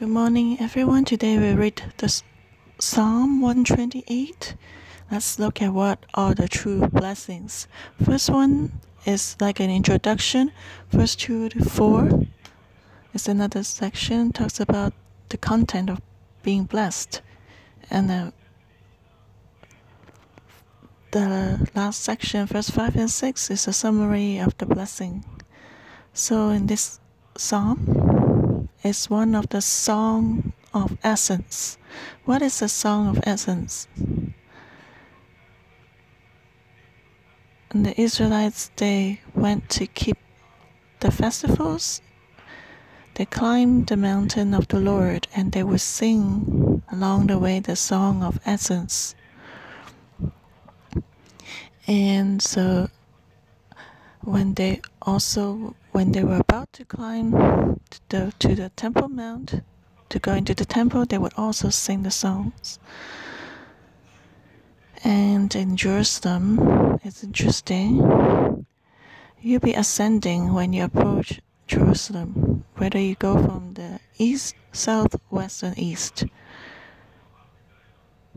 Good morning, everyone. Today we read the Psalm 128. Let's look at what are the true blessings. First one is like an introduction. First 2 to 4 is another section, talks about the content of being blessed. And uh, the last section, verse 5 and 6, is a summary of the blessing. So in this psalm is one of the song of Ascents. What is the song of Ascents? And the Israelites they went to keep the festivals. They climbed the mountain of the Lord and they would sing along the way the song of Ascents. And so when they also when they were about to climb to the, to the temple mount to go into the temple they would also sing the songs. And in jerusalem it's interesting you'll be ascending when you approach jerusalem whether you go from the east south west and east.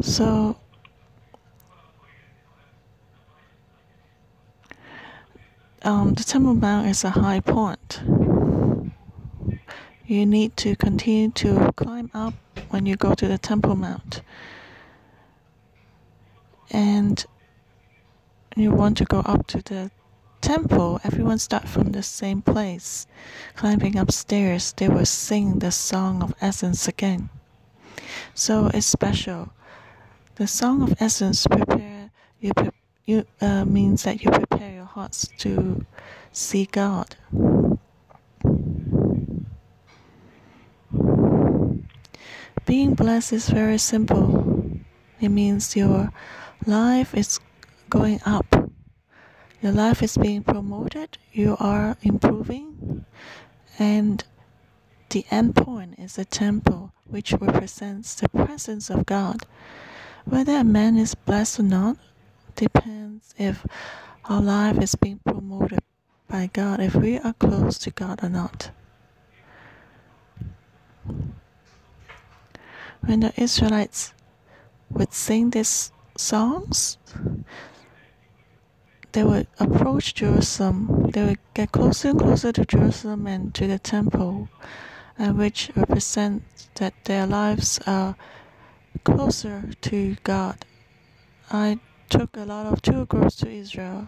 So um, the Temple Mount is a high point. You need to continue to climb up when you go to the Temple Mount. And you want to go up to the temple, everyone start from the same place. Climbing upstairs, they will sing the song of Ascents again. So it's special. The song of Ascents prepare you you uh, means that you prepare your hearts to see God. Being blessed is very simple. It means your life is going up. Your life is being promoted. You are improving. And the end point is the temple, which represents the presence of God. Whether a man is blessed or not, depends if our life is being promoted by God, if we are close to God or not. When the Israelites would sing these songs, they would approach Jerusalem, they would get closer and closer to Jerusalem and to the temple, and which represents that their lives are closer to God. I took a lot of tour groups to Israel.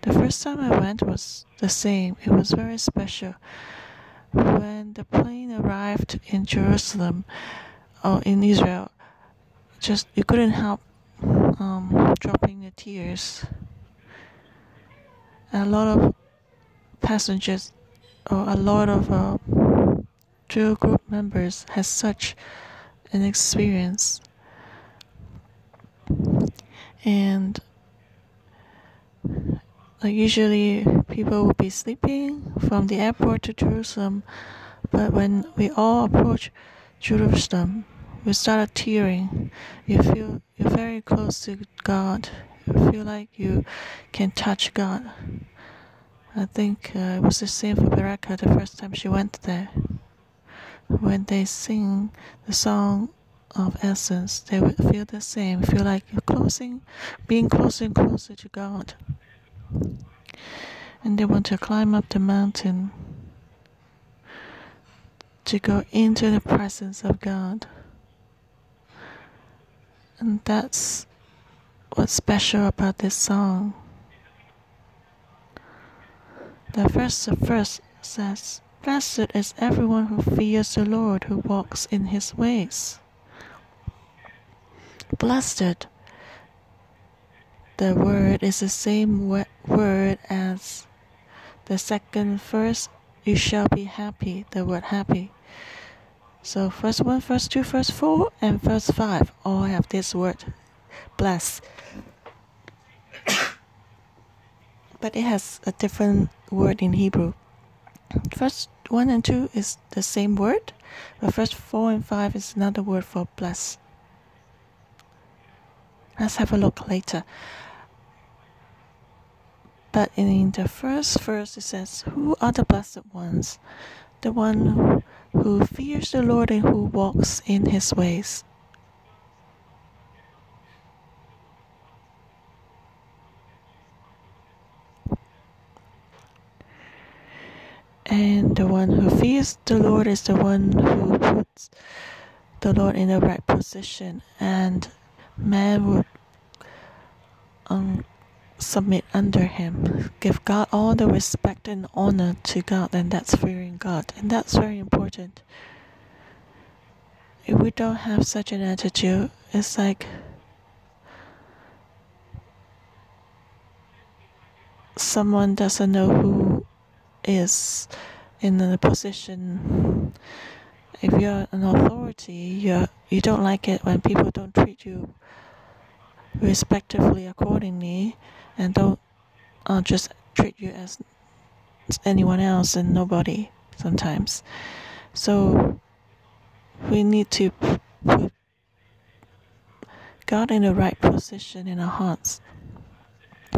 The first time I went was the same. It was very special. When the plane arrived in Jerusalem or in Israel, just you couldn't help um, dropping the tears. A lot of passengers or a lot of uh, tour group members had such an experience and like usually people will be sleeping from the airport to Jerusalem, but when we all approach Jerusalem, we started tearing. You feel you're very close to God. You feel like you can touch God. I think uh, it was the same for Baraka the first time she went there. When they sing the song of Ascents, they will feel the same, feel like you're closing, being closer and closer to God. And they want to climb up the mountain to go into the presence of God. And that's what's special about this song. The first verse says, Blessed is everyone who fears the Lord, who walks in his ways blessed. The word is the same word as the second verse. You shall be happy. The word happy. So first one, first two, first four, and first five all have this word, bless. but it has a different word in Hebrew. First one and two is the same word, but first four and five is another word for bless. Let's have a look later. But in the first verse, it says, Who are the blessed ones? The one who fears the Lord and who walks in his ways. And the one who fears the Lord is the one who puts the Lord in the right position, and man would um, submit under him. Give God all the respect and honor to God, and that's fearing God, and that's very important. If we don't have such an attitude, it's like someone doesn't know who is in a position if you're an authority you you don't like it when people don't treat you respectively accordingly and don't uh, just treat you as anyone else and nobody sometimes. So we need to put God in the right position in our hearts.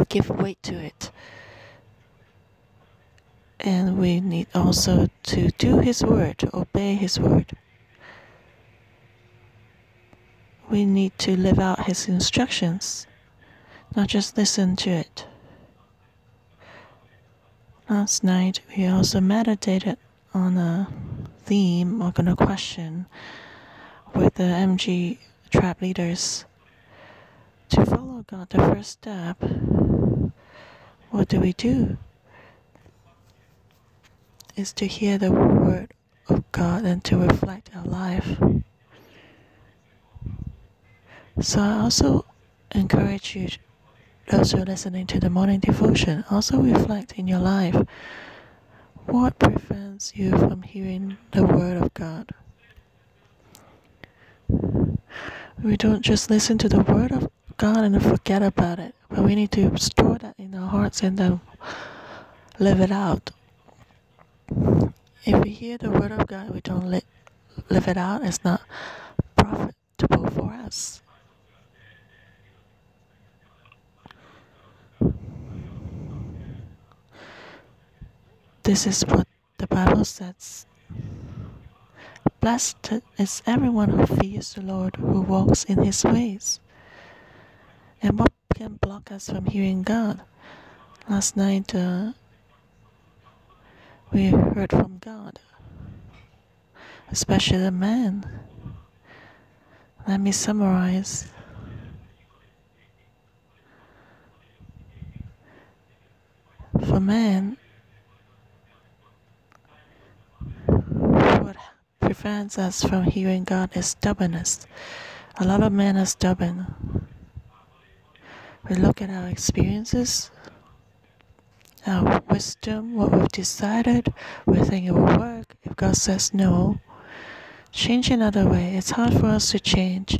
Give weight to it and we need also to do His word, to obey His word. We need to live out His instructions, not just listen to it. Last night, we also meditated on a theme or on a question with the MG tribe leaders. To follow God, the first step, what do we do? Is to hear the word of God and to reflect our life. So I also encourage you, those who are listening to the morning devotion, also reflect in your life what prevents you from hearing the word of God. We don't just listen to the word of God and forget about it, but we need to store that in our hearts and then live it out. If we hear the word of God, we don't li- live it out, it's not profitable for us. This is what the Bible says. Blessed is everyone who fears the Lord, who walks in his ways. And what can block us from hearing God? Last night, uh, we heard from God, especially the man. Let me summarize. For man, what prevents us from hearing God is stubbornness. A lot of men are stubborn. We look at our experiences, our wisdom, what we've decided, we think it will work. If God says no, change another way. It's hard for us to change.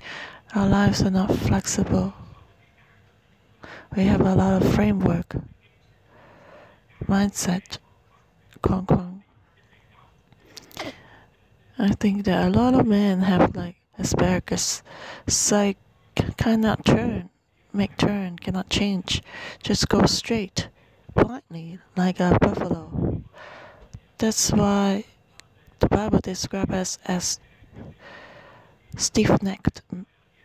Our lives are not flexible. We have a lot of framework, mindset, Kong Kong. I think that a lot of men have like asparagus, psych cannot turn, make turn, cannot change, just go straight blindly like a buffalo. That's why the Bible describes us as stiff-necked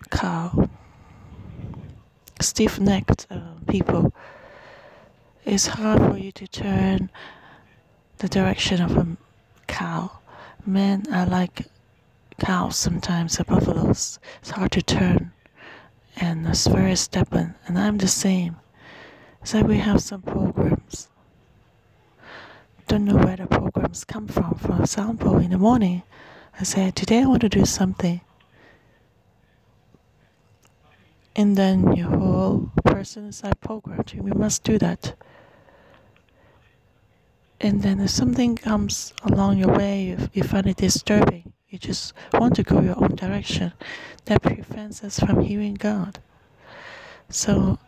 cow, stiff-necked uh, people. It's hard for you to turn the direction of a cow. Men are like cows sometimes, or buffaloes. It's hard to turn, and it's very stubborn. And I'm the same. So we have some programs. Don't know where the programs come from. For example, in the morning, I say, Today I want to do something. And then your whole person is like programmed. We must do that. And then if something comes along your way, you, you find it disturbing, you just want to go your own direction, that prevents us from hearing God. So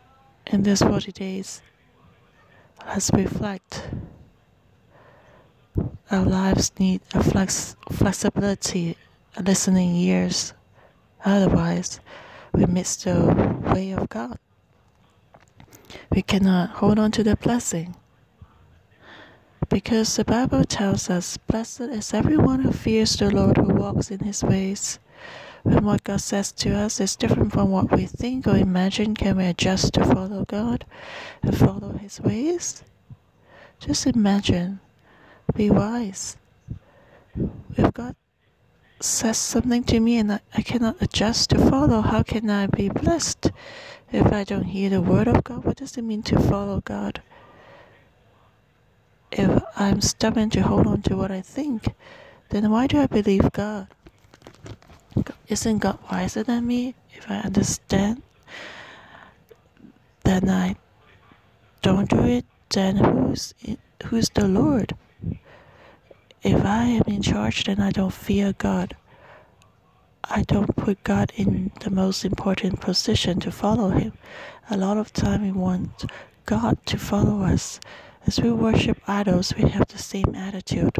in these 40 days, let's reflect. Our lives need a flex, flexibility, listening ears. Otherwise, we miss the way of God. We cannot hold on to the blessing. Because the Bible tells us, Blessed is everyone who fears the Lord, who walks in his ways. When what God says to us is different from what we think or imagine, can we adjust to follow God and follow his ways? Just imagine, be wise. If God says something to me and I, I cannot adjust to follow, how can I be blessed? If I don't hear the word of God, what does it mean to follow God? If I'm stubborn to hold on to what I think, then why do I believe God? Isn't God wiser than me? If I understand, then I don't do it. Then who's who's the Lord? If I am in charge, then I don't fear God. I don't put God in the most important position to follow Him. A lot of time we want God to follow us. As we worship idols, we have the same attitude.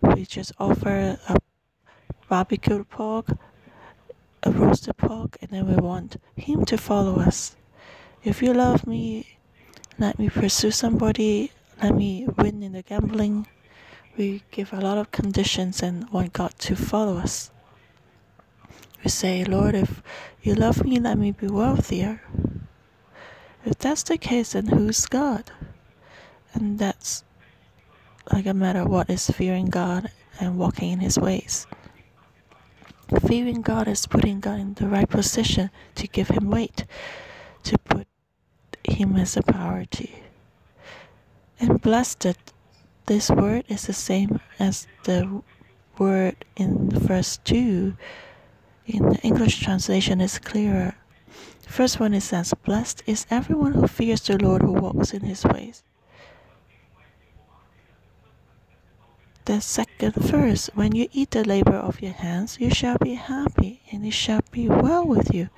We just offer a barbecued pork, a roasted pork, and then we want Him to follow us. If you love me, let me pursue somebody, let me win in the gambling, we give a lot of conditions and want God to follow us. We say, Lord, if you love me, let me be wealthier. If that's the case, then who's God? And that's like a matter of what is fearing God and walking in His ways. Fearing God is putting God in the right position to give Him weight, to put Him as a priority. And blessed this word is the same as the word in verse 2. In the English translation, it's clearer. The first one it says, Blessed is everyone who fears the Lord who walks in his ways. The second verse, when you eat the labor of your hands, you shall be happy, and it shall be well with you.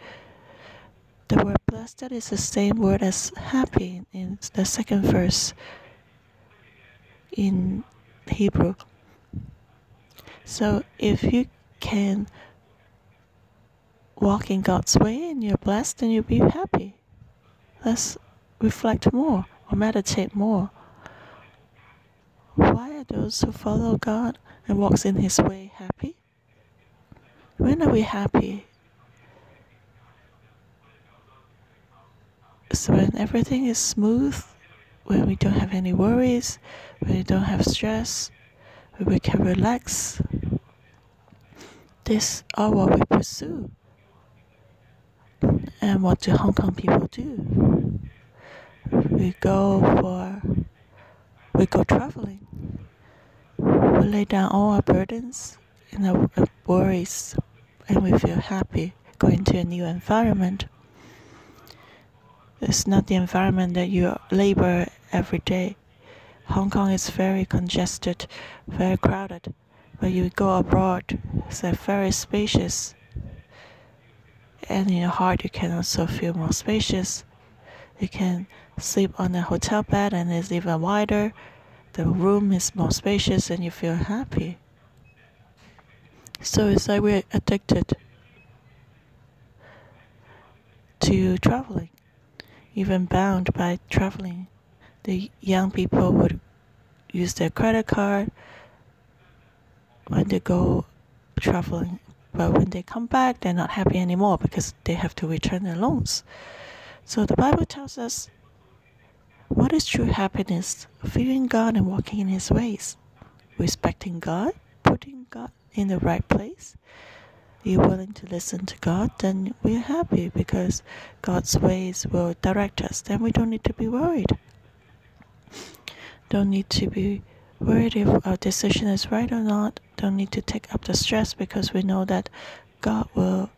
The word blessed is the same word as happy in the second verse in Hebrew. So if you can walk in God's way and you're blessed, then you'll be happy. Let's reflect more or meditate more. Why are those who follow God and walks in His way happy? When are we happy? So when everything is smooth when we don't have any worries, when we don't have stress, when we can relax. This are what we pursue. And what do Hong Kong people do? We go for, we go traveling. We lay down all our burdens and our worries, and we feel happy going to a new environment. It's not the environment that you labor every day. Hong Kong is very congested, very crowded. When you go abroad, it's very spacious. And in your heart, you can also feel more spacious. You can sleep on a hotel bed and it's even wider. The room is more spacious and you feel happy. So it's like we're addicted to traveling, even bound by traveling the young people would use their credit card when they go traveling. But when they come back, they're not happy anymore because they have to return their loans. So the Bible tells us what is true happiness? Fearing God and walking in His ways, respecting God, putting God in the right place. You're willing to listen to God, then we're happy because God's ways will direct us. Then we don't need to be worried don't need to be worried if our decision is right or not. Don't need to take up the stress because we know that God will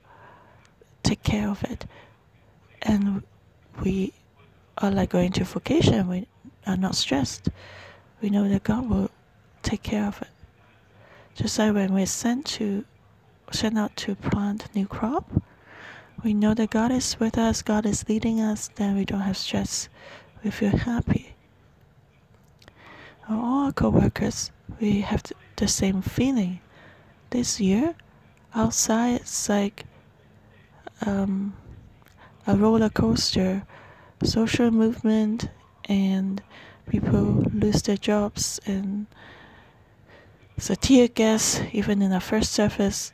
take care of it. And we are like going to vacation, we are not stressed. We know that God will take care of it. Just like when we're sent to sent out to plant new crop, we know that God is with us, God is leading us, then we don't have stress. We feel happy all our co-workers we have the same feeling this year outside it's like um, a roller coaster social movement and people lose their jobs and so tear gas even in the first service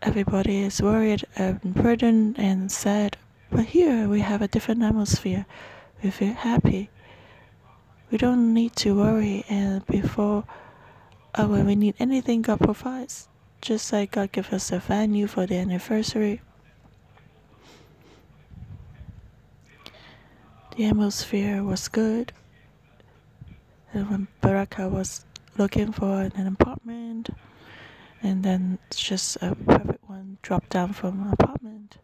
everybody is worried and burdened and sad but here we have a different atmosphere. We feel happy. We don't need to worry and before uh, when we need anything god provides just like god give us a venue for the anniversary the atmosphere was good. And when Baraka was looking for an apartment, and then just a perfect one dropped down from an apartment.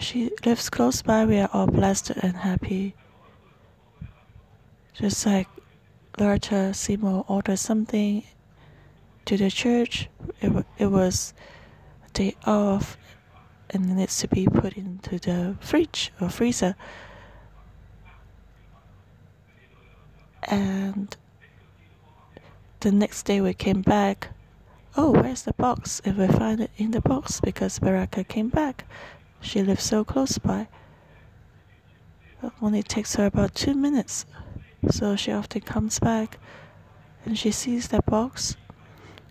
She lives close by. We are all blessed and happy. Just like Loretta Seymour ordered something to the church, it, it was a day off, and it needs to be put into the fridge or freezer. And the next day we came back. Oh, where's the box? And we find it in the box because Baraka came back. She lives so close by. It only takes her about two minutes. So she often comes back and she sees that box.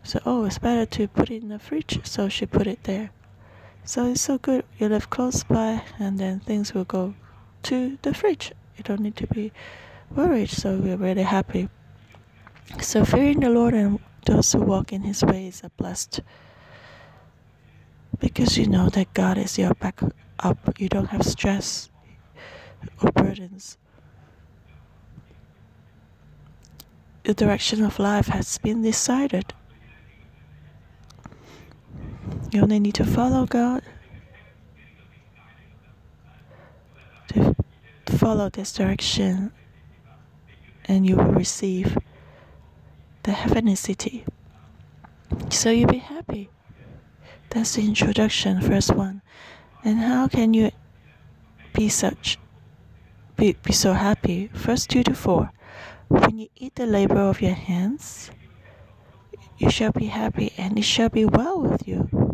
So, oh, it's better to put it in the fridge. So she put it there. So it's so good. You live close by, and then things will go to the fridge. You don't need to be worried. So we're really happy. So fearing the Lord and those who walk in His ways are blessed. Because you know that God is your backup. You don't have stress or burdens. The direction of life has been decided. You only need to follow God. To follow this direction, and you will receive the heavenly city. So you'll be happy. That's the introduction, first one. And how can you be such be, be so happy? First two to four. When you eat the labor of your hands, you shall be happy, and it shall be well with you.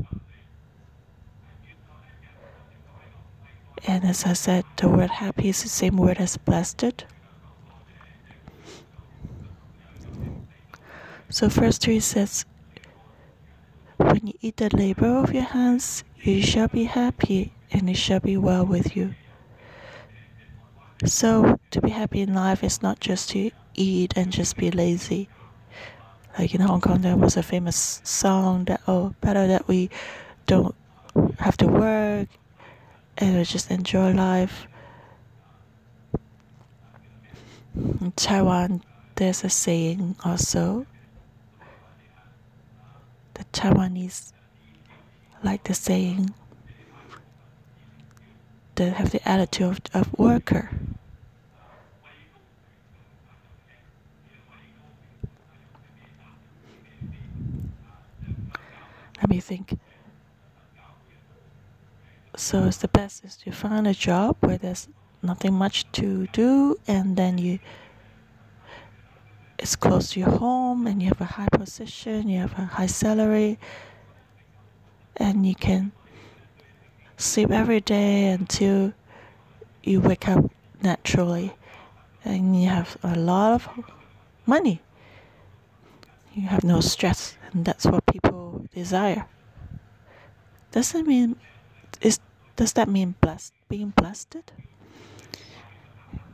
And as I said, the word happy is the same word as blessed. So verse 3 says, When you eat the labor of your hands, you shall be happy, and it shall be well with you. So to be happy in life is not just to eat and just be lazy. Like in Hong Kong, there was a famous song that, oh, better that we don't have to work and just enjoy life. In Taiwan, there's a saying also. The Taiwanese like the saying they have the attitude of, of worker. Let me think. So it's the best is to find a job where there's nothing much to do and then you it's close to your home and you have a high position, you have a high salary and you can sleep every day until you wake up naturally and you have a lot of money. You have no stress and that's what people desire. Doesn't mean is does that mean being blasted?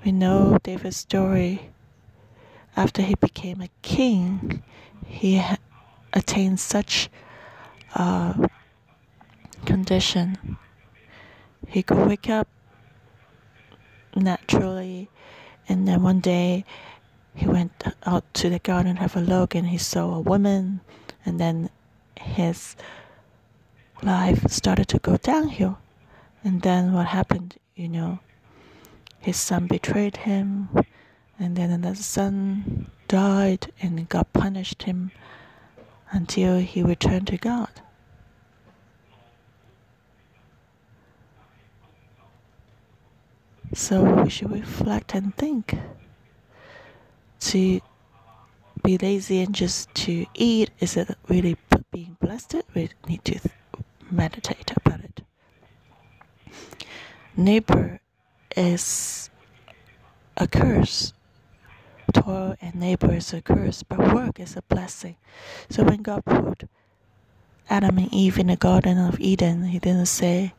We know David's story. After he became a king, he attained such a condition. He could wake up naturally, and then one day he went out to the garden have a look, and he saw a woman, and then his life started to go downhill. And then what happened, you know? His son betrayed him, and then another son died, and God punished him until he returned to God. So we should reflect and think. To be lazy and just to eat, is it really being blessed? We need to meditate about it. Neighbor is a curse. Toil and labor is a curse, but work is a blessing. So when God put Adam and Eve in the Garden of Eden, He didn't say,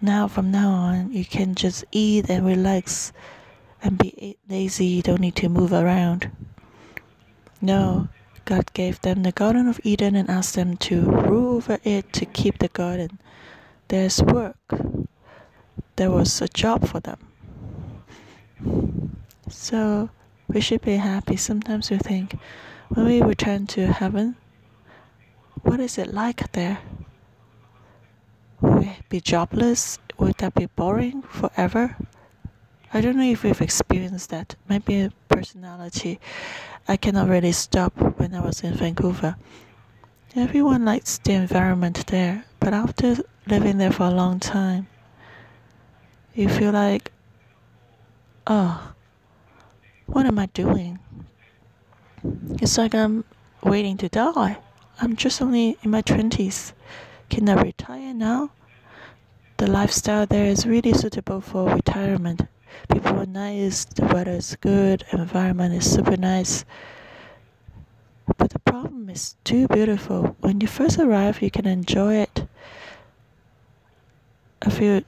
now from now on, you can just eat and relax and be lazy, you don't need to move around. No, God gave them the Garden of Eden and asked them to rule over it to keep the garden. There's work, there was a job for them. So we should be happy. Sometimes we think, when we return to heaven, what is it like there? Will we be jobless? Would that be boring forever? I don't know if you've experienced that. Maybe personality. I cannot really stop when I was in Vancouver. Everyone likes the environment there, but after living there for a long time, you feel like, oh, what am I doing? It's like I'm waiting to die. I'm just only in my 20s. Can I retire now? The lifestyle there is really suitable for retirement. People are nice, the weather is good, environment is super nice. But the problem is too beautiful. When you first arrive, you can enjoy it. A few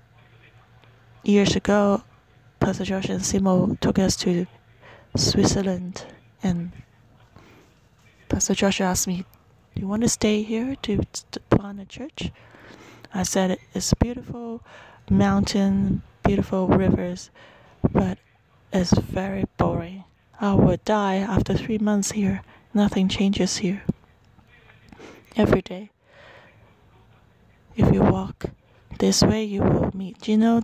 years ago, Pastor Josh and Simo took us to Switzerland, and Pastor Josh asked me, "Do you want to stay here to, to plant a church?" I said, "It's beautiful mountain, beautiful rivers, but it's very boring. I would die after three months here. Nothing changes here. Every day, if you walk this way, you will meet Gino.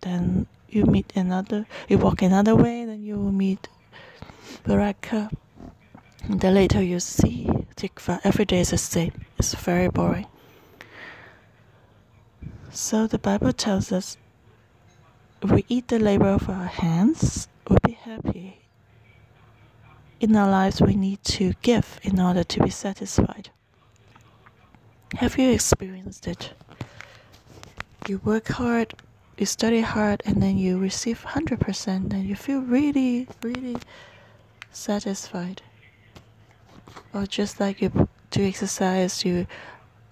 Then you meet another, you walk another way, then you will meet Baraka. And later you see Tikva. Every day is the same. It's very boring. So the Bible tells us if we eat the labor of our hands, we'll be happy. In our lives, we need to give in order to be satisfied. Have you experienced it? You work hard you study hard and then you receive 100% and you feel really really satisfied or just like you do exercise you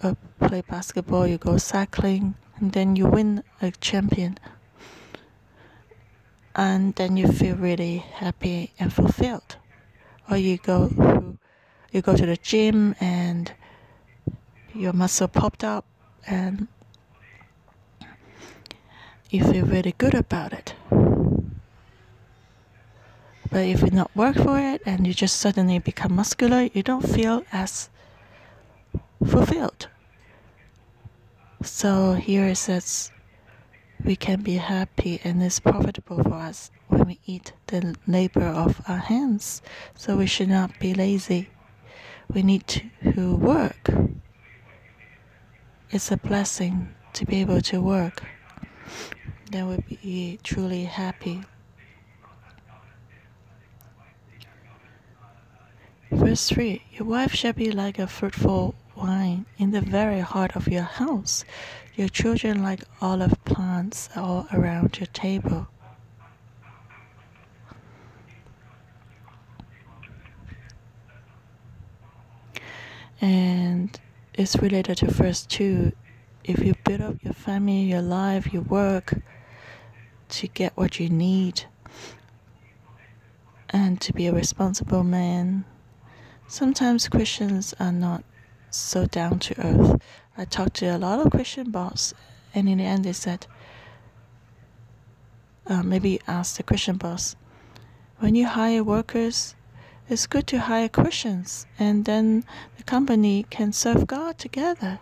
uh, play basketball you go cycling and then you win a champion and then you feel really happy and fulfilled or you go you go to the gym and your muscle popped up and you feel really good about it. But if you not work for it and you just suddenly become muscular, you don't feel as fulfilled. So here it says we can be happy and it's profitable for us when we eat the labor of our hands. So we should not be lazy. We need to work. It's a blessing to be able to work then we'll be truly happy. Verse 3 Your wife shall be like a fruitful vine in the very heart of your house, your children like olive plants all around your table. And it's related to verse 2 if you build up your family, your life, your work to get what you need and to be a responsible man, sometimes Christians are not so down to earth. I talked to a lot of Christian boss, and in the end, they said, uh, maybe ask the Christian boss, when you hire workers, it's good to hire Christians, and then the company can serve God together.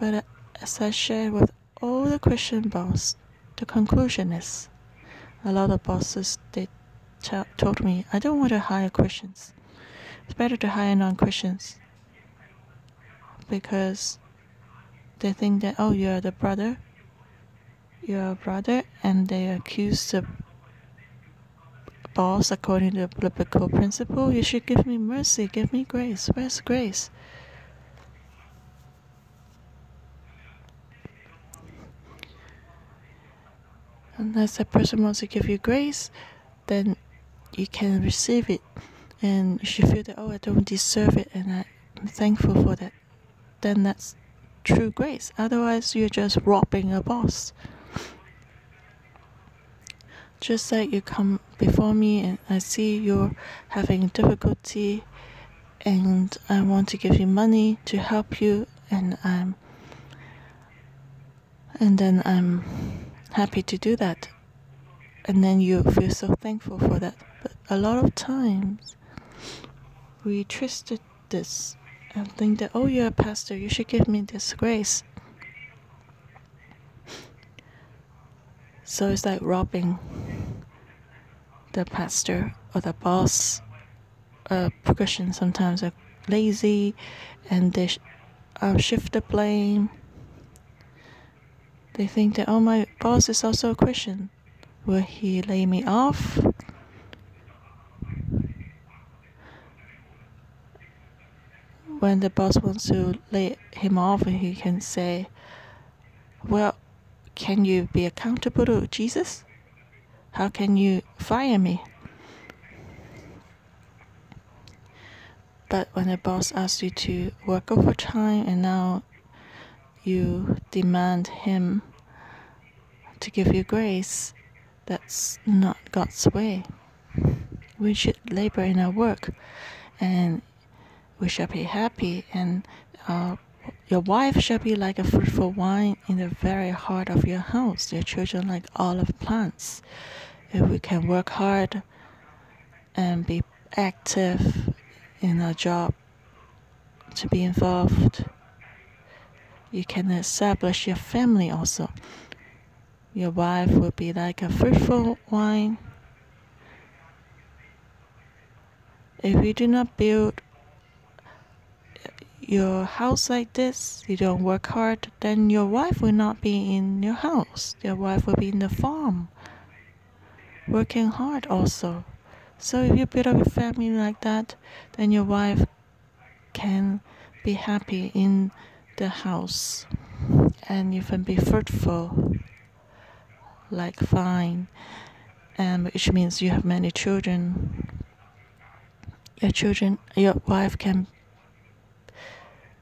But as I shared with all the Christian bosses, the conclusion is a lot of bosses they told me I don't want to hire Christians. It's better to hire non-Christians because they think that oh you're the brother, you're a brother, and they accuse the boss according to the biblical principle. You should give me mercy, give me grace. Where's grace? Unless that person wants to give you grace, then you can receive it. And you should feel that, oh, I don't deserve it, and I'm thankful for that. Then that's true grace. Otherwise, you're just robbing a boss. Just like you come before me and I see you're having difficulty, and I want to give you money to help you, and I'm and then I'm happy to do that. And then you feel so thankful for that. But a lot of times we twisted this and think that, oh, you're a pastor, you should give me this grace. So it's like robbing the pastor or the boss. Uh, progression sometimes are lazy and they sh- uh, shift the blame they think that, oh, my boss is also a Christian. Will he lay me off? When the boss wants to lay him off, he can say, Well, can you be accountable to Jesus? How can you fire me? But when the boss asks you to work overtime and now you demand Him to give you grace, that's not God's way. We should labor in our work and we shall be happy, and uh, your wife shall be like a fruitful vine in the very heart of your house, your children like olive plants. If we can work hard and be active in our job, to be involved you can establish your family also. Your wife will be like a fruitful vine. If you do not build your house like this, you don't work hard, then your wife will not be in your house. Your wife will be in the farm, working hard also. So if you build up a family like that, then your wife can be happy in the house and you can be fruitful like vine and which means you have many children your children your wife can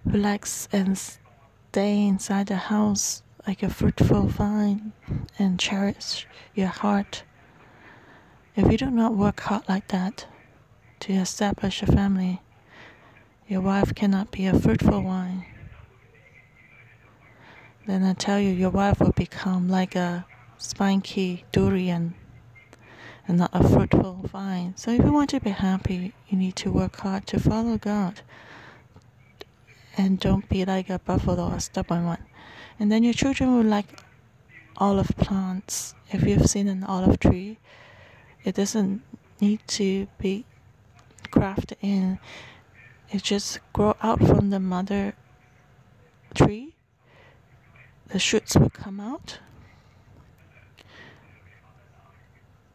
relax and stay inside the house like a fruitful vine and cherish your heart if you do not work hard like that to establish a family your wife cannot be a fruitful vine then I tell you, your wife will become like a spiky durian and not a fruitful vine. So if you want to be happy, you need to work hard to follow God. And don't be like a buffalo or stubborn one. And then your children will like olive plants. If you've seen an olive tree, it doesn't need to be grafted in. It just grow out from the mother tree the shoots will come out.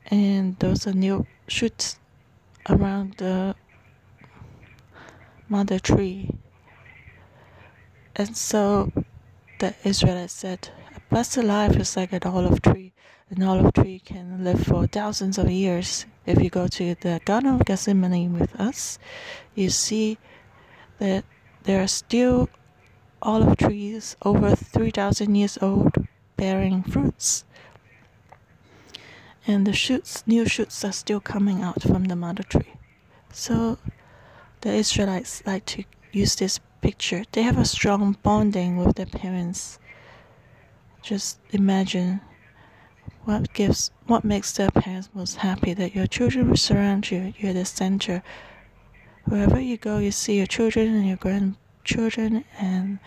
And those are new shoots around the mother tree. And so the Israelites said, A blessed life is like an olive tree. An olive tree can live for thousands of years. If you go to the Garden of Gethsemane with us, you see that there are still olive trees over 3,000 years old bearing fruits. And the shoots, new shoots are still coming out from the mother tree. So the Israelites like to use this picture. They have a strong bonding with their parents. Just imagine what gives what makes their parents most happy that your children surround you, you're the center. Wherever you go you see your children and your grandchildren and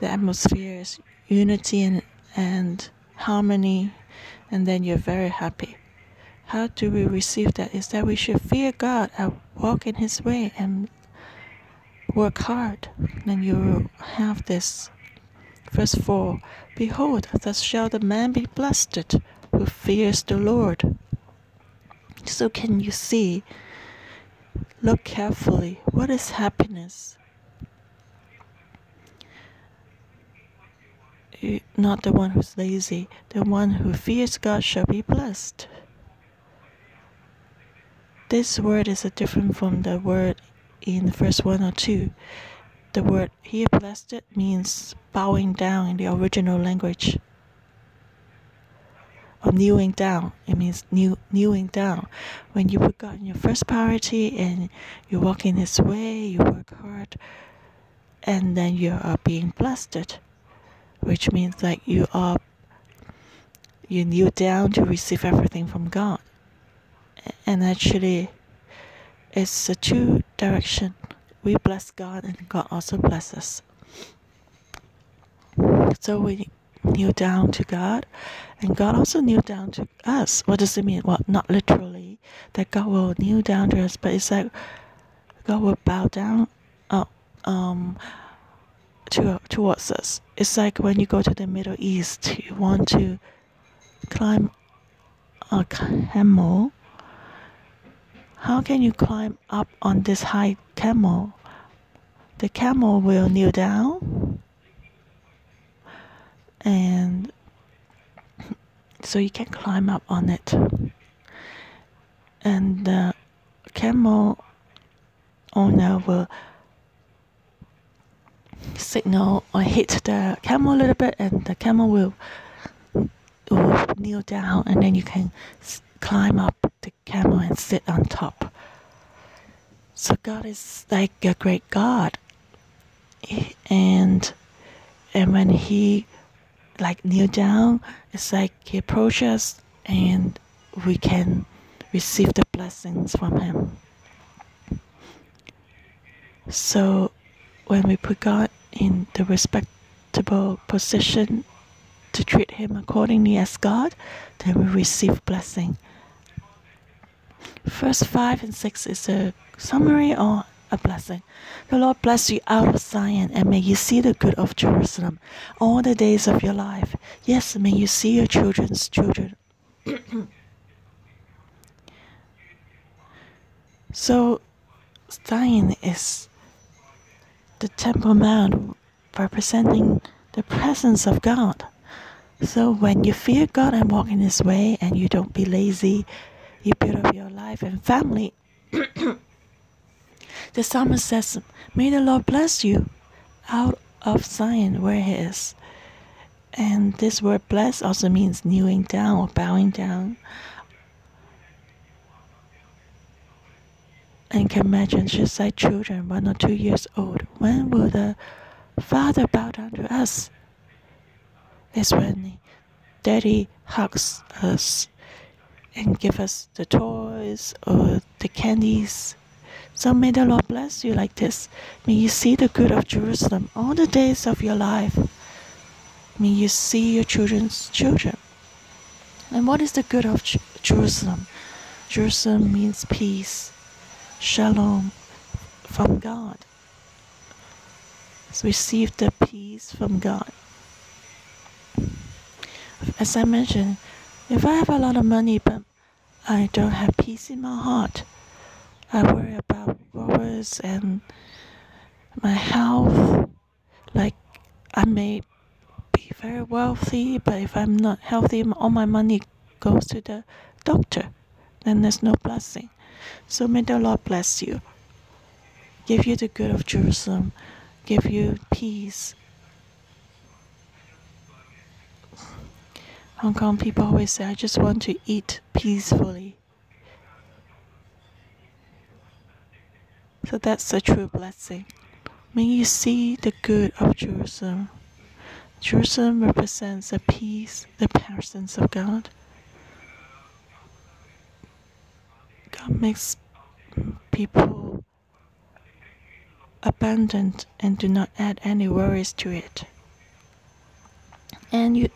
the atmosphere is unity and, and harmony and then you're very happy how do we receive that is that we should fear god and walk in his way and work hard then you will have this. Verse 4 behold thus shall the man be blessed who fears the lord. So can you see? Look carefully. What is happiness? Not the one who's lazy. The one who fears God shall be blessed. This word is different from the word in verse 1 or 2. The word here blessed means bowing down in the original language. Or kneeling down. It means kneel, kneeling down. When you put God in your first priority and you walk in His way, you work hard, and then you are being blessed which means like you are you kneel down to receive everything from God. And actually it's a two direction. We bless God and God also blesses us. So we kneel down to God and God also kneel down to us. What does it mean? Well, not literally that God will kneel down to us, but it's like God will bow down uh, um to, towards us. It's like when you go to the Middle East, you want to climb a camel. How can you climb up on this high camel? The camel will kneel down and so you can climb up on it. And the camel owner will signal or hit the camel a little bit, and the camel will, will kneel down, and then you can climb up camel and sit on top. So God is like a great God, and and when He like kneel down, it's like He approaches, and we can receive the blessings from Him. So when we put God in the respectable position to treat Him accordingly as God, then we receive blessing. Verse 5 and 6 is a summary or a blessing. The Lord bless you out of Zion, and may you see the good of Jerusalem all the days of your life. Yes, may you see your children's children. so, Zion is the Temple Mount representing the presence of God. So when you fear God and walk in His way and you don't be lazy, you build up your life and family. the psalmist says, May the Lord bless you out of Zion where He is. And this word bless also means kneeling down or bowing down. And can imagine just like children, one or two years old, when will the Father bow down to us? Is when Daddy hugs us and give us the toys or the candies. So may the Lord bless you like this. May you see the good of Jerusalem all the days of your life. May you see your children's children. And what is the good of Jerusalem? Jerusalem means peace shalom from God. Receive the peace from God. As I mentioned, if I have a lot of money but I don't have peace in my heart, I worry about robbers and my health. Like I may be very wealthy, but if I'm not healthy, all my money goes to the doctor. Then there's no blessing. So may the Lord bless you, give you the good of Jerusalem, give you peace. Hong Kong people always say, I just want to eat peacefully. So that's a true blessing. May you see the good of Jerusalem. Jerusalem represents the peace, the presence of God. God makes people abundant and do not add any worries to it. And you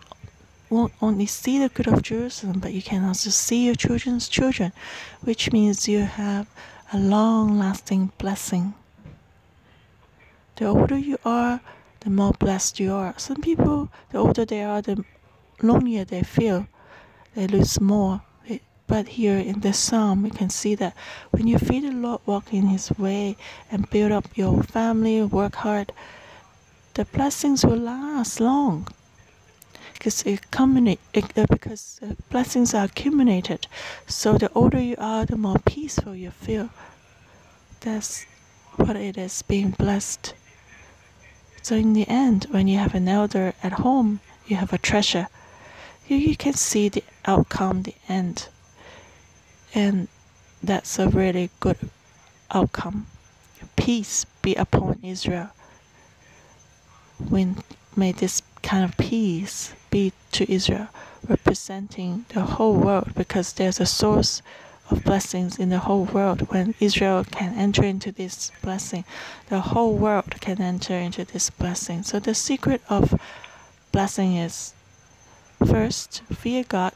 won't only see the good of Jerusalem, but you can also see your children's children, which means you have a long lasting blessing. The older you are, the more blessed you are. Some people, the older they are, the lonelier they feel. They lose more but here in this psalm, we can see that when you feed the Lord, walk in His way, and build up your family, work hard, the blessings will last long. Because accumulate uh, because uh, blessings are accumulated. So the older you are, the more peaceful you feel. That's what it is being blessed. So in the end, when you have an elder at home, you have a treasure. You, you can see the outcome, the end. And that's a really good outcome. Peace be upon Israel. When may this kind of peace be to Israel, representing the whole world, because there's a source of blessings in the whole world. When Israel can enter into this blessing, the whole world can enter into this blessing. So the secret of blessing is first, fear God.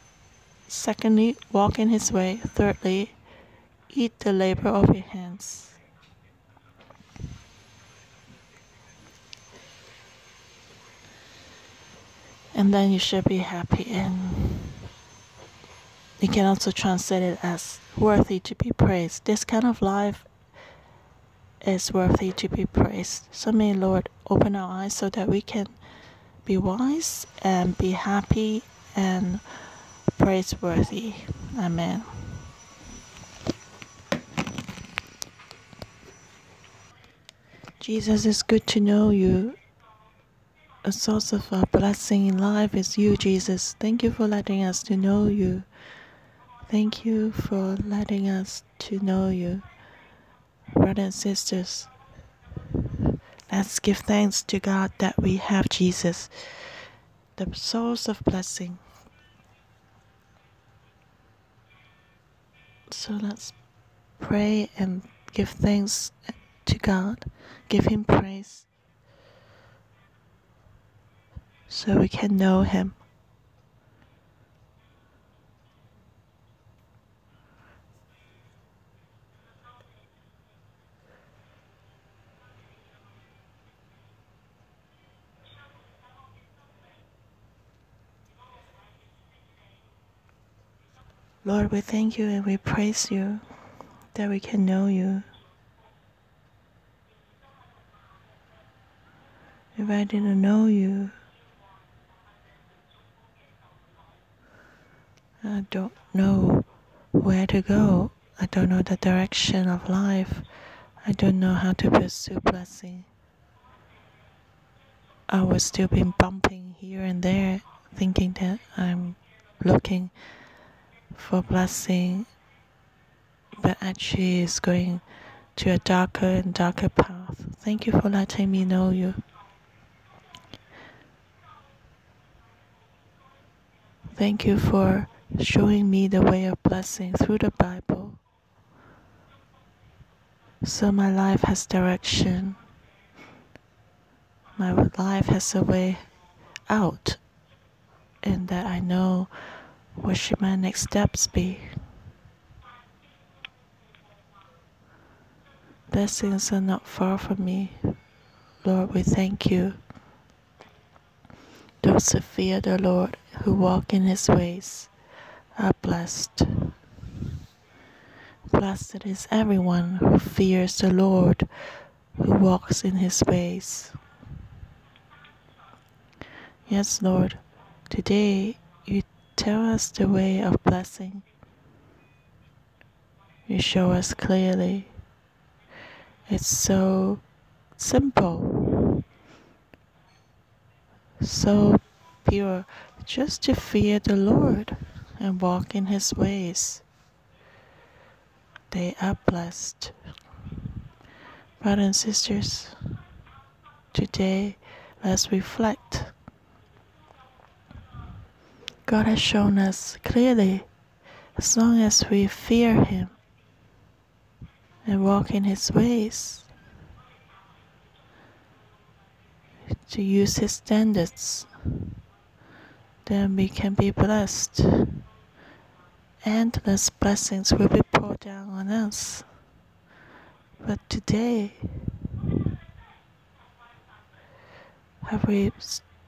Secondly, walk in His way. Thirdly, eat the labor of your hands. And then you should be happy and you can also translate it as worthy to be praised. This kind of life is worthy to be praised. So may Lord open our eyes so that we can be wise and be happy and praiseworthy. Amen. Jesus, is good to know you. A source of our blessing in life is you, Jesus. Thank you for letting us to know you. Thank you for letting us to know you. Brothers and sisters, let's give thanks to God that we have Jesus, the source of blessing. So let's pray and give thanks to God, give Him praise, so we can know Him. Lord, we thank you and we praise you that we can know you. If I didn't know you, I don't know where to go. I don't know the direction of life. I don't know how to pursue blessing. I was still been bumping here and there, thinking that I'm looking for blessing, but actually is going to a darker and darker path. Thank you for letting me know you. Thank you for showing me the way of blessing through the Bible. So my life has direction. My life has a way out, and that I know what should my next steps be? Blessings are not far from me. Lord, we thank you. Those who fear the Lord, who walk in his ways, are blessed. Blessed is everyone who fears the Lord, who walks in his ways. Yes, Lord, today you Tell us the way of blessing. You show us clearly. It's so simple, so pure, just to fear the Lord and walk in His ways. They are blessed. Brothers and sisters, today let's reflect God has shown us clearly as long as we fear Him and walk in His ways, to use His standards, then we can be blessed. Endless blessings will be poured down on us. But today, have we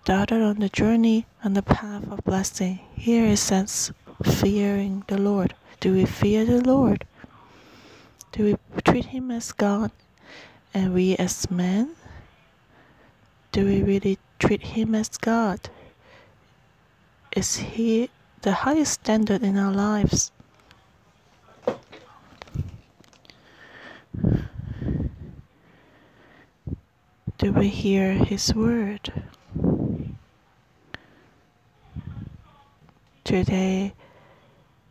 started on the journey on the path of blessing. Here it says, fearing the Lord. Do we fear the Lord? Do we treat Him as God and we as men? Do we really treat Him as God? Is He the highest standard in our lives. Do we hear His word? Today,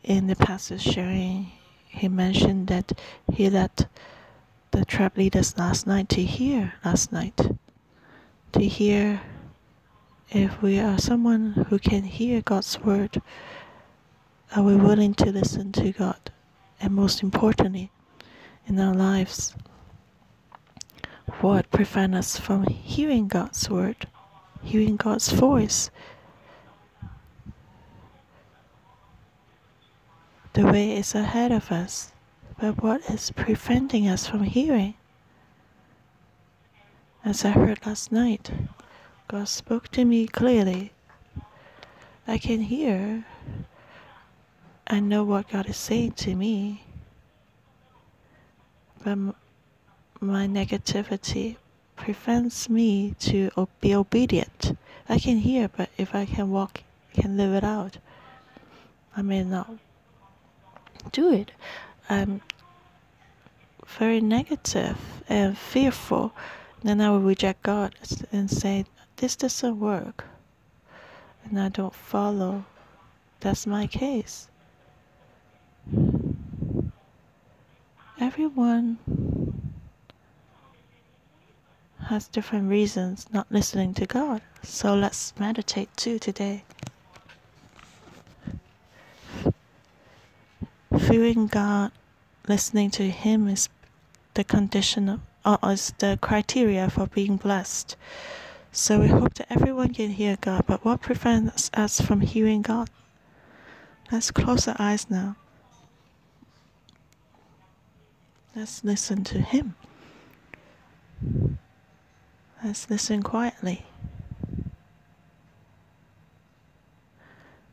in the passage sharing, he mentioned that he let the tribe leaders last night to hear last night, to hear if we are someone who can hear God's word, are we willing to listen to God? And most importantly, in our lives, what prevents us from hearing God's word, hearing God's voice? The way is ahead of us, but what is preventing us from hearing? As I heard last night, God spoke to me clearly. I can hear. I know what God is saying to me. But my negativity prevents me to be obedient. I can hear, but if I can walk, can live it out, I may not do it. I'm very negative and fearful. Then I will reject God and say, this doesn't work and I don't follow, that's my case. Everyone has different reasons not listening to God. So let's meditate too today. Fearing God, listening to Him is the condition of, is the criteria for being blessed. So we hope that everyone can hear God, but what prevents us from hearing God? Let's close our eyes now. Let's listen to Him. Let's listen quietly.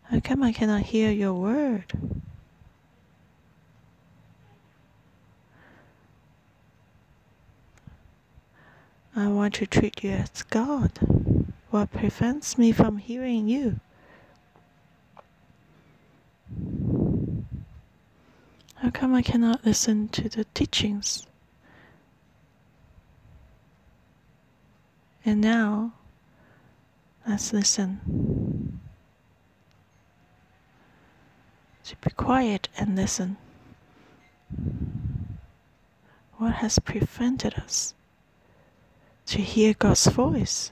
How come I cannot hear your word? I want to treat you as God. What prevents me from hearing you? How come I cannot listen to the teachings? And now, let's listen. To be quiet and listen. What has prevented us? To hear God's voice.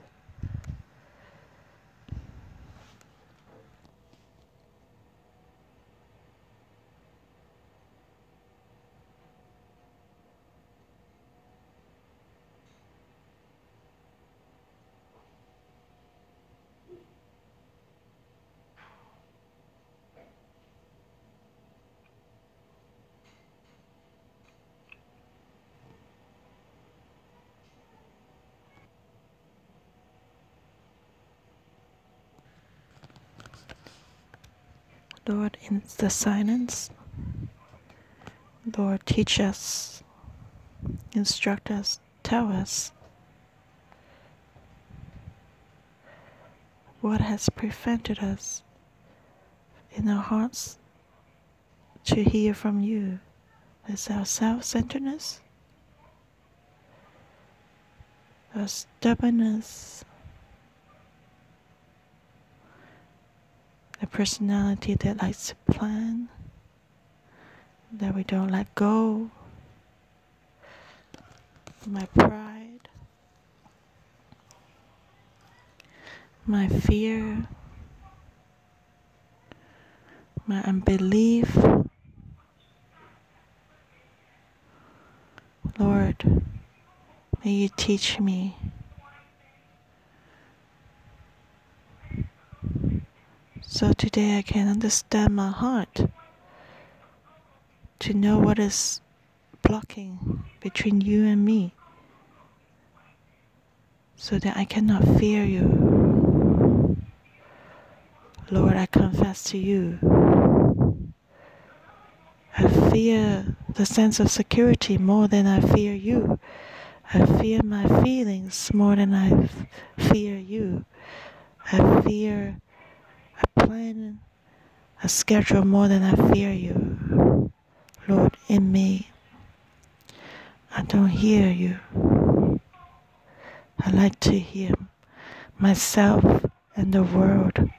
Lord, in the silence, Lord, teach us, instruct us, tell us what has prevented us in our hearts to hear from you. Is our self centeredness, our stubbornness, a personality that likes to plan, that we don't let go, my pride, my fear, my unbelief. Lord, may you teach me So today I can understand my heart to know what is blocking between you and me so that I cannot fear you. Lord, I confess to you. I fear the sense of security more than I fear you. I fear my feelings more than I fear you. I fear I plan a schedule more than I fear you, Lord, in me. I don't hear you. I like to hear myself and the world,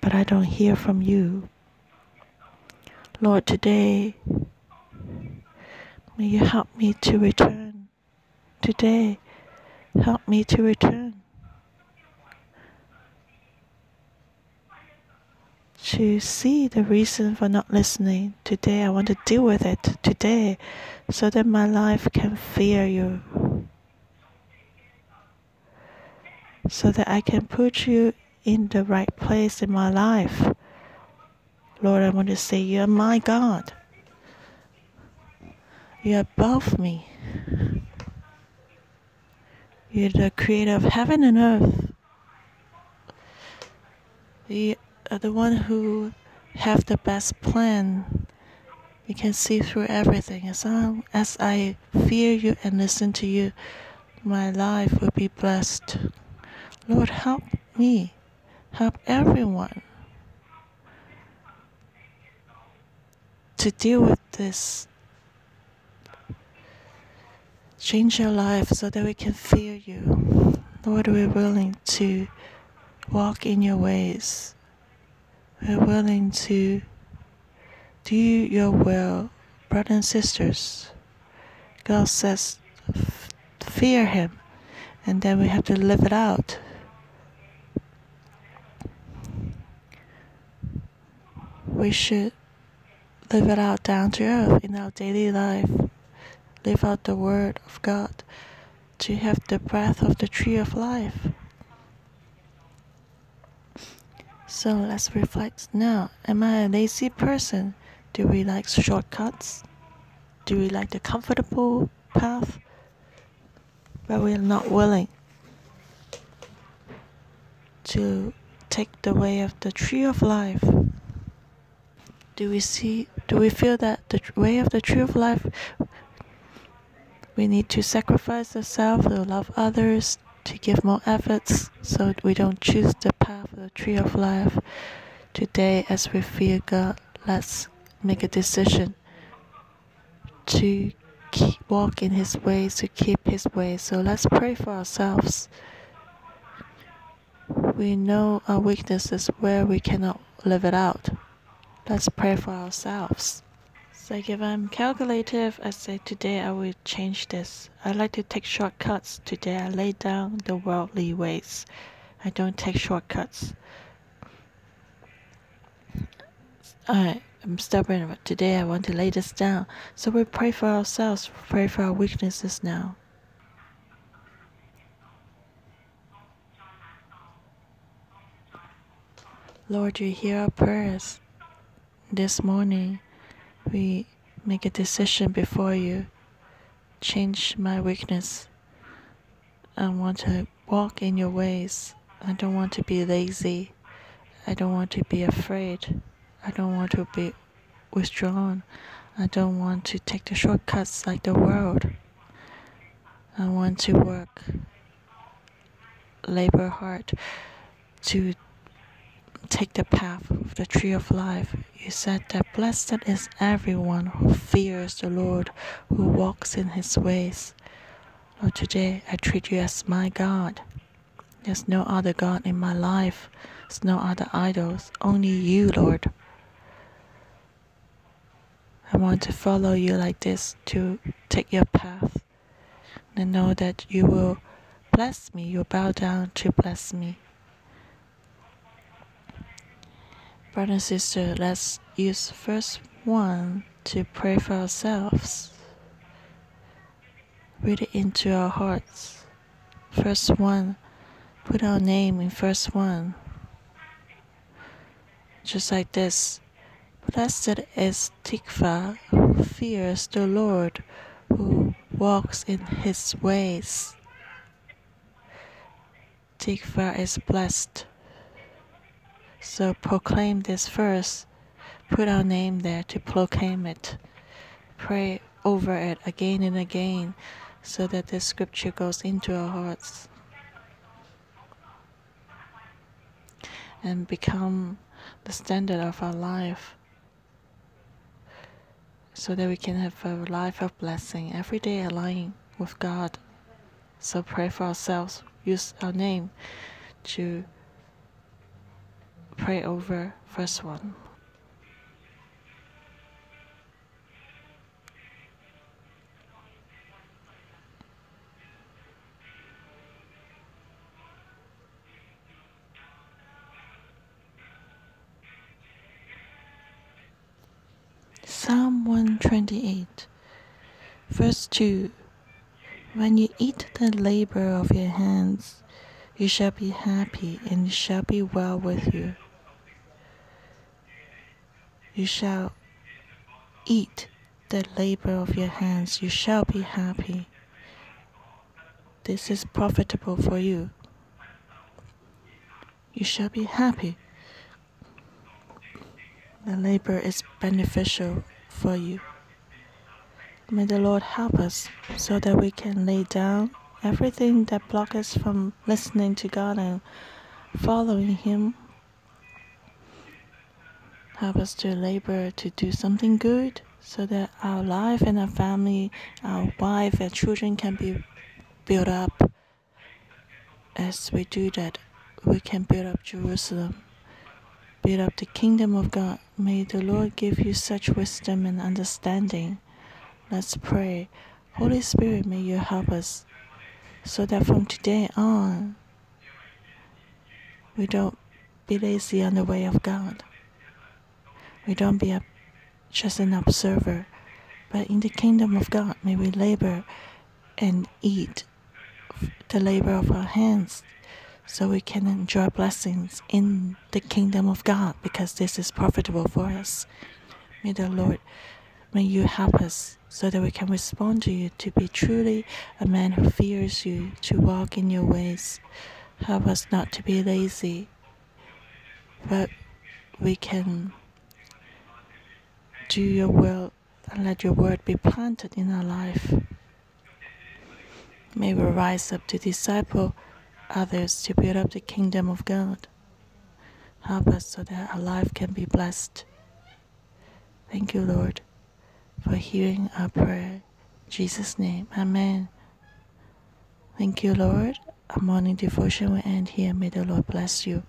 but I don't hear from you. Lord, today, may you help me to return. Today, help me to return. To see the reason for not listening. Today, I want to deal with it today so that my life can fear you. So that I can put you in the right place in my life. Lord, I want to say, You are my God. You are above me. You're the creator of heaven and earth. You the one who have the best plan. You can see through everything. As long as I fear you and listen to you, my life will be blessed. Lord, help me. Help everyone. to deal with this. Change your life so that we can fear you. Lord, we're willing to walk in your ways. We're willing to do your will, brothers and sisters. God says, fear Him, and then we have to live it out. We should live it out down to earth in our daily life. Live out the word of God to have the breath of the tree of life. So let's reflect now. Am I a lazy person? Do we like shortcuts? Do we like the comfortable path? But we're not willing to take the way of the tree of life. Do we see do we feel that the way of the tree of life we need to sacrifice ourselves to love others, to give more efforts so we don't choose the path of the tree of life? Today, as we fear God, let's make a decision to keep, walk in His ways, to keep His ways. So let's pray for ourselves. We know our weaknesses where we cannot live it out. Let's pray for ourselves. So if I'm calculative, I say today I will change this. I like to take shortcuts. Today I lay down the worldly ways. I don't take shortcuts. I am stubborn, but today I want to lay this down. So we pray for ourselves, pray for our weaknesses now. Lord, you hear our prayers this morning we make a decision before you. Change my weakness. I want to walk in your ways. I don't want to be lazy. I don't want to be afraid. I don't want to be withdrawn. I don't want to take the shortcuts like the world. I want to work, labor hard to take the path of the tree of life. You said that blessed is everyone who fears the Lord, who walks in his ways. Lord, today I treat you as my God. There's no other God in my life. There's no other idols. Only you, Lord. I want to follow you like this to take your path and know that you will bless me. you'll bow down to bless me. Brother and sister, let's use first one to pray for ourselves. Read it into our hearts. First one, put our name in first one. Just like this. Blessed is Tikva, who fears the Lord, who walks in his ways. Tikva is blessed. So proclaim this verse, put our name there to proclaim it. Pray over it again and again so that this scripture goes into our hearts. and become the standard of our life so that we can have a life of blessing every day aligning with God. So pray for ourselves, use our name to pray over first one. Psalm 128, verse 2 When you eat the labor of your hands, you shall be happy, and shall be well with you. You shall eat the labor of your hands, you shall be happy. This is profitable for you. You shall be happy. The labor is beneficial for you. May the Lord help us so that we can lay down everything that blocks us from listening to God and following Him. Help us to labor to do something good so that our life and our family, our wife and children can be built up. As we do that, we can build up Jerusalem, build up the kingdom of God. May the Lord give you such wisdom and understanding. Let's pray. Holy Spirit, may you help us so that from today on, we don't be lazy on the way of God. We don't be a, just an observer, but in the kingdom of God, may we labor and eat the labor of our hands so we can enjoy blessings in the kingdom of God because this is profitable for us. May the Lord, may you help us so that we can respond to you to be truly a man who fears you, to walk in your ways. Help us not to be lazy, but we can do your will and let your word be planted in our life. May we rise up to disciple others to build up the kingdom of God. Help us so that our life can be blessed. Thank you, Lord, for hearing our prayer. In Jesus' name, Amen. Thank you, Lord. Our morning devotion will end here. May the Lord bless you.